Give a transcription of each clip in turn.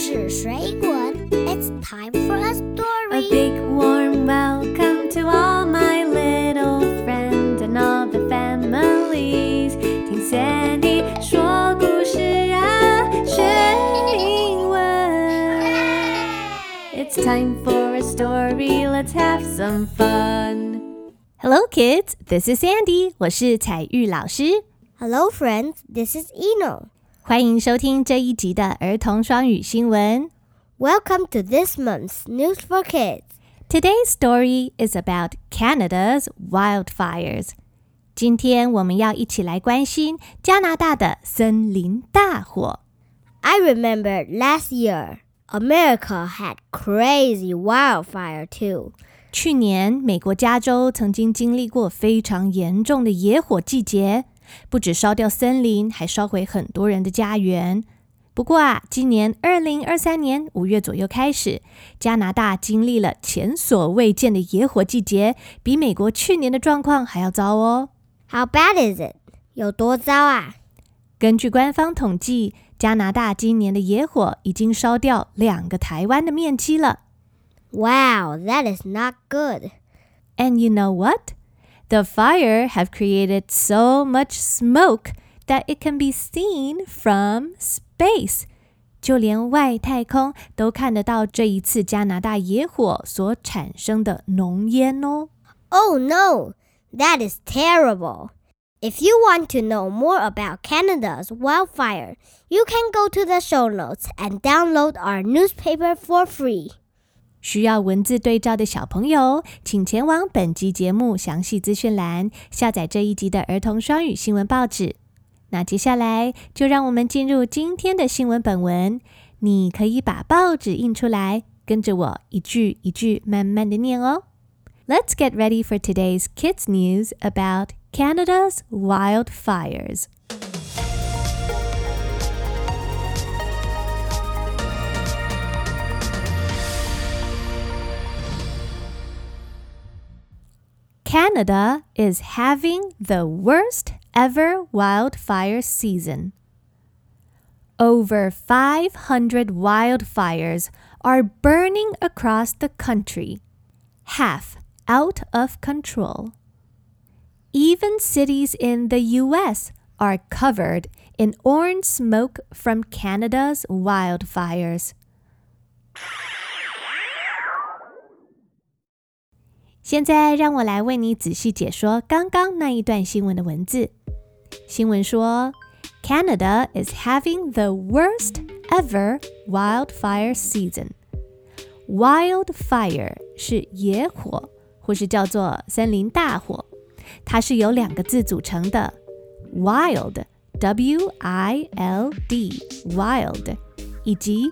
事水滚，It's time for a A story. big warm welcome to all my little friends and all the families。听 Sandy 说故事啊，学英文。It's time for a story. Let's have some fun. Hello, kids. This is Sandy. 我是彩玉老师。 Hello, friends. This is Eno. 欢迎收听这一集的儿童双语新闻。 Welcome to this month's News for Kids. Today's story is about Canada's wildfires. 今天我们要一起来关心加拿大的森林大火。 I remember last year, America had crazy wildfire too. 去年，美国加州曾经经历过非常严重的野火季节， 不止烧掉森林，还烧毁很多人的家园。不过啊，今年二零二三年五月左右开始，加拿大经历了前所未见的野火季节，比美国去年的状况还要糟哦。How bad is it? 有多糟啊？根据官方统计，加拿大今年的野火已经烧掉两个台湾的面积了。Wow, that is not good. And you know what? The fire have created so much smoke that it can be seen from space. 就连外太空都看得到这一次加拿大野火所产生的浓烟哦。 Oh no, that is terrible. If you want to know more about Canada's wildfire, you can go to the show notes and download our newspaper for free. 需要文字对照的小朋友，请前往本集节目详细资讯栏下载这一集的儿童双语新闻报纸。那接下来就让我们进入今天的新闻本文。你可以把报纸印出来，跟着我一句一句慢慢的念哦。Let's get ready for today's kids news about Canada's wildfires. Canada is having the worst ever wildfire season. Over 500 wildfires are burning across the country, half out of control. Even cities in the US are covered in orange smoke from Canada's wildfires. 现在让我来为你仔细解说刚刚那一段新闻的文字。新闻说，Canada is having the worst ever wildfire season. Wildfire 是野火，或是叫做森林大火，它是由两个字组成的，wild w i l d wild，以及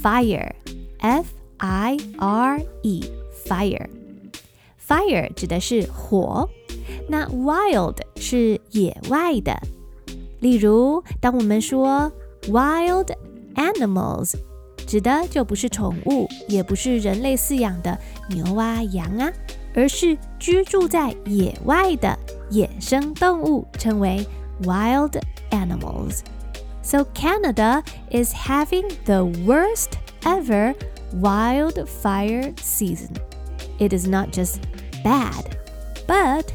fire f i r e fire。Fire 指的是火，那 wild 是野外的。例如，当我们说 wild animals，指的就不是宠物，也不是人类饲养的牛啊、羊啊，而是居住在野外的野生动物，称为 wild animals. So Canada is having the worst ever wildfire season. It is not just bad, but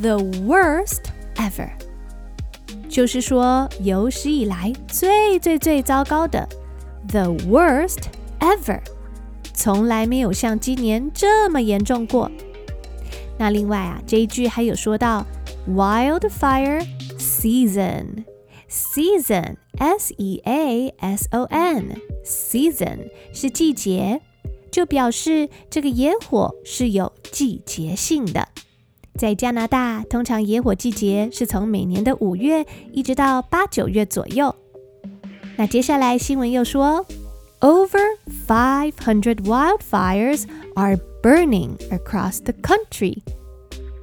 the worst ever. 就是说，有史以来最最最糟糕的，the worst ever，从来没有像今年这么严重过。那另外啊，这一句还有说到 wildfire season。Season, S E A S O N, season 是季节， 就表示这个野火是有季节性的。在加拿大，通常野火季节是从每年的五月一直到八九月左右。那接下来新闻又说，Over five hundred wildfires are burning across the country。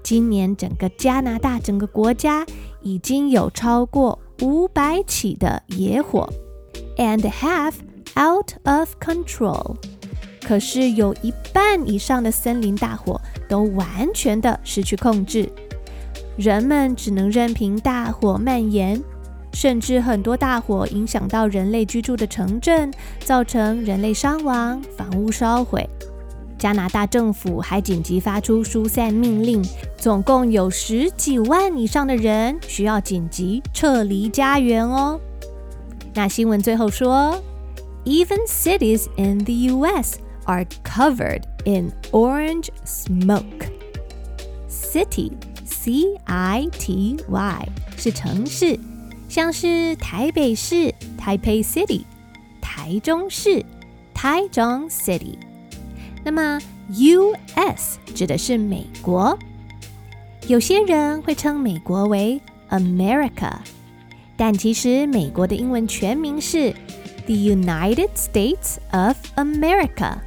今年整个加拿大整个国家已经有超过五百起的野火，and half out of control。可是有一半以上的森林大火都完全的失去控制，人们只能任凭大火蔓延。甚至很多大火影响到人类居住的城镇，造成人类伤亡、房屋烧毁。加拿大政府还紧急发出疏散命令，总共有十几万以上的人需要紧急撤离家园哦。那新闻最后说，Even cities in the U.S. are covered in orange smoke. City, C-I-T-Y 是城市，像是台北市 （Taipei City）、台中市 （Taichung City）。那么，U.S. 指的是美国。有些人会称美国为 America，但其实美国的英文全名是 The United States of America。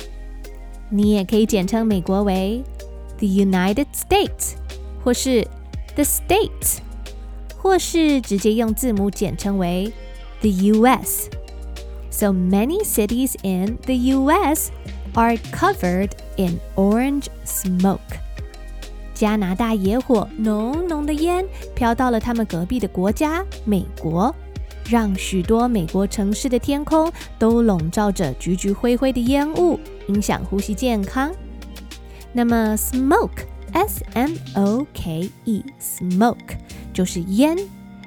你也可以简称美国为 The United States，或是 The States，或是直接用字母简称为 The U.S. So many cities in the U.S. are covered in orange smoke. 加拿大野火浓浓的烟飘到了他们隔壁的国家美国， 让许多美国城市的天空都笼罩着橘橘灰灰的烟雾，影响呼吸健康。那么，smoke，s m o k e，smoke 就是烟，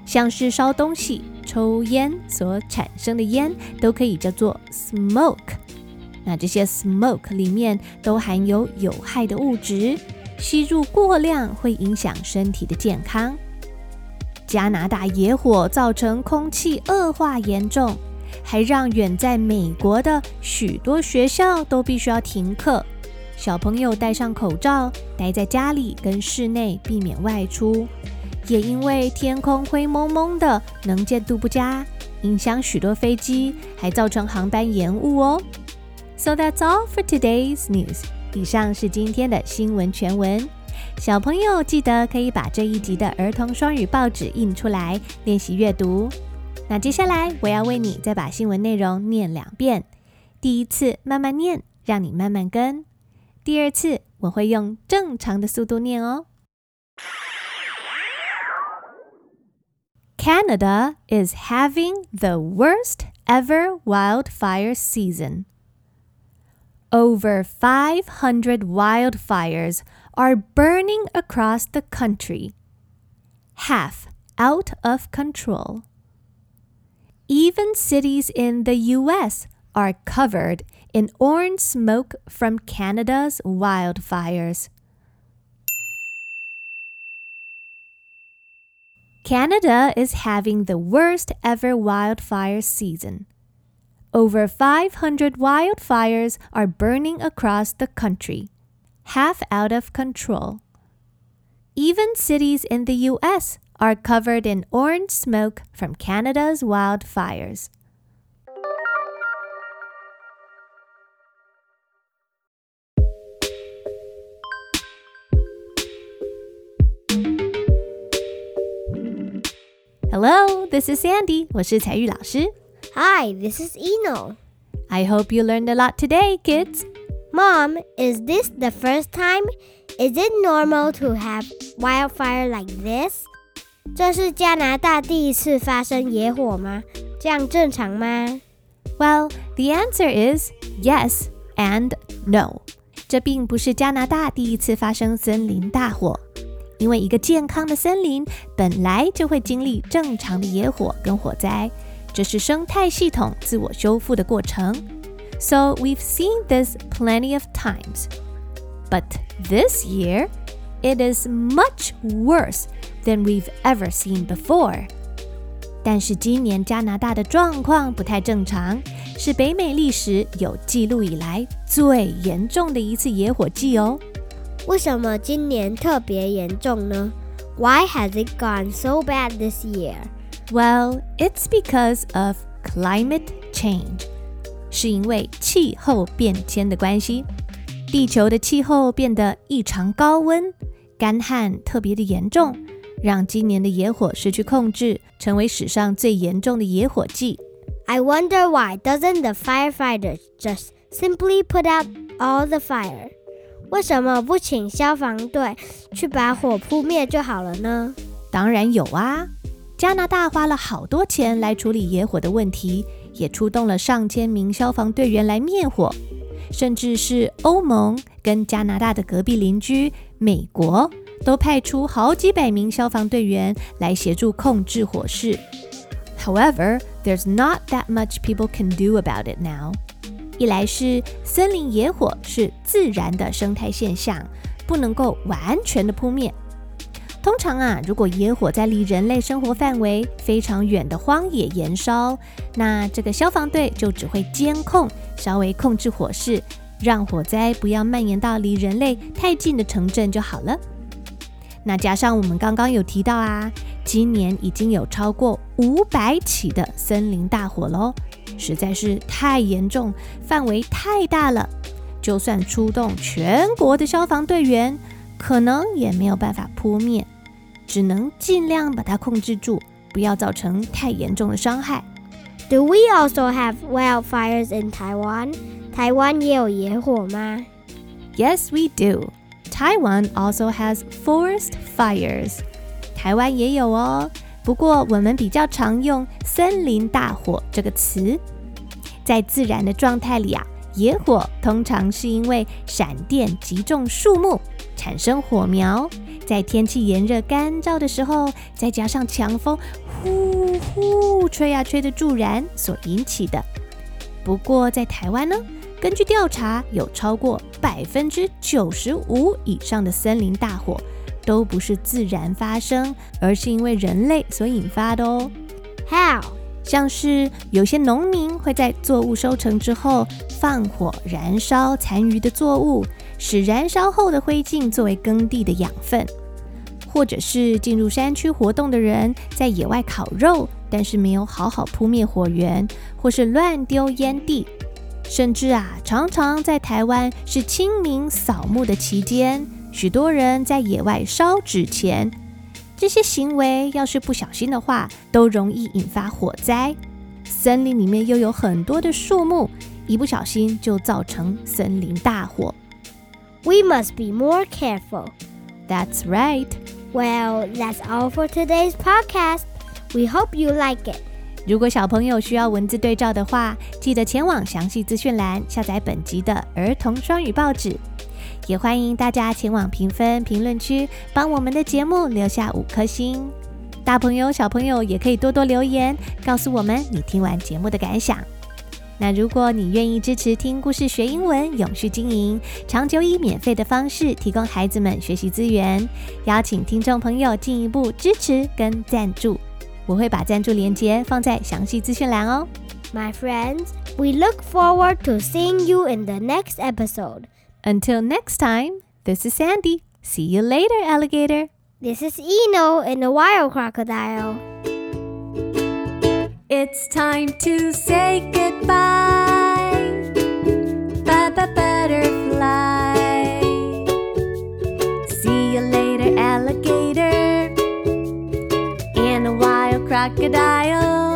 像是烧东西、抽烟所产生的烟，都可以叫做 smoke。那这些 smoke 里面都含有有害的物质，吸入过量会影响身体的健康。加拿大野火造成空气恶化严重，还让远在美国的许多学校都必须要停课，小朋友戴上口罩，待在家里跟室内，避免外出。也因为天空灰蒙蒙的，能见度不佳，影响许多飞机，还造成航班延误哦。So that's all for today's news。以上是今天的新闻全文。小朋友记得可以把这一集的儿童双语报纸印出来练习阅读。那接下来我要为你再把新闻内容念两遍。第一次慢慢念，让你慢慢跟；第二次我会用正常的速度念哦。Canada is having the worst ever wildfire season. Over 500 wildfires are burning across the country, half out of control. Even cities in the US are covered in orange smoke from Canada's wildfires. Canada is having the worst ever wildfire season. Over 500 wildfires are burning across the country, half out of control. Even cities in the US are covered in orange smoke from Canada's wildfires. Hello, this is Sandy. 我是彩玉老师。Hi, this is Eno. I hope you learned a lot today, kids. Mom, is this the first time? Is it normal to have wildfire like this? 这是加拿大第一次发生野火吗？这样正常吗？Well, the answer is yes and no. 这并不是加拿大第一次发生森林大火，因为一个健康的森林本来就会经历正常的野火跟火灾。这是生态系统自我修复的过程。 So we've seen this plenty of times. But this year, it is much worse than we've ever seen before. 但是今年加拿大的状况不太正常，是北美历史有记录以来最严重的一次野火季哦。为什么今年特别严重呢？Why has it gone so bad this year? Well, it's because of climate change. 是因为气候变迁的关系，地球的气候变得异常高温，干旱特别的严重，让今年的野火失去控制，成为史上最严重的野火季。I wonder why doesn't the firefighters just simply put out all the fire? 为什么不请消防队去把火扑灭就好了呢？当然有啊。加拿大花了好多钱来处理野火的问题，也出动了上千名消防队员来灭火，甚至是欧盟跟加拿大的隔壁邻居美国，都派出好几百名消防队员来协助控制火势。However, there's not that much people can do about it now. 一来是森林野火是自然的生态现象，不能够完全的扑灭。通常啊，如果野火在离人类生活范围非常远的荒野燃烧，那这个消防队就只会监控，稍微控制火势，让火灾不要蔓延到离人类太近的城镇就好了。那加上我们刚刚有提到啊，今年已经有超过五百起的森林大火喽，实在是太严重，范围太大了，就算出动全国的消防队员，可能也没有办法扑灭。只能尽量把它控制住，不要造成太严重的伤害。Do we also have wildfires in Taiwan? 台湾也有野火吗？Yes, we do. Taiwan also has forest fires. 台湾也有哦，不过我们比较常用“森林大火”这个词。在自然的状态里啊，野火通常是因为闪电击中树木， 产生火苗。在天气炎热干燥的时候，再加上强风呼呼吹啊吹的助燃所引起的。不过在台湾呢，根据调查，有超过百分之九十五以上的森林大火都不是自然发生，而是因为人类所引发的哦。How？像是有些农民会在作物收成之后放火燃烧残余的作物。使燃烧后的灰烬作为耕地的养分，或者是进入山区活动的人在野外烤肉，但是没有好好扑灭火源，或是乱丢烟蒂，甚至啊，常常在台湾是清明扫墓的期间，许多人在野外烧纸钱，这些行为要是不小心的话，都容易引发火灾。森林里面又有很多的树木，一不小心就造成森林大火。We must be more careful. That's right. Well, that's all for today's podcast. We hope you like it. 如果小朋友需要文字对照的话，记得前往详细资讯栏下载本集的儿童双语报纸。也欢迎大家前往评分评论区，帮我们的节目留下五颗星。大朋友、小朋友也可以多多留言，告诉我们你听完节目的感想。那如果你愿意支持听故事学英文，永续经营，长久以免费的方式提供孩子们学习资源，邀请听众朋友进一步支持跟赞助，我会把赞助链接放在详细资讯栏哦。My friends, we look forward to seeing you in the next episode. Until next time, this is Sandy. See you later, alligator. This is Eno in the wild crocodile. It's time to say goodbye. Bye butterfly. See you later, alligator. And a wild crocodile.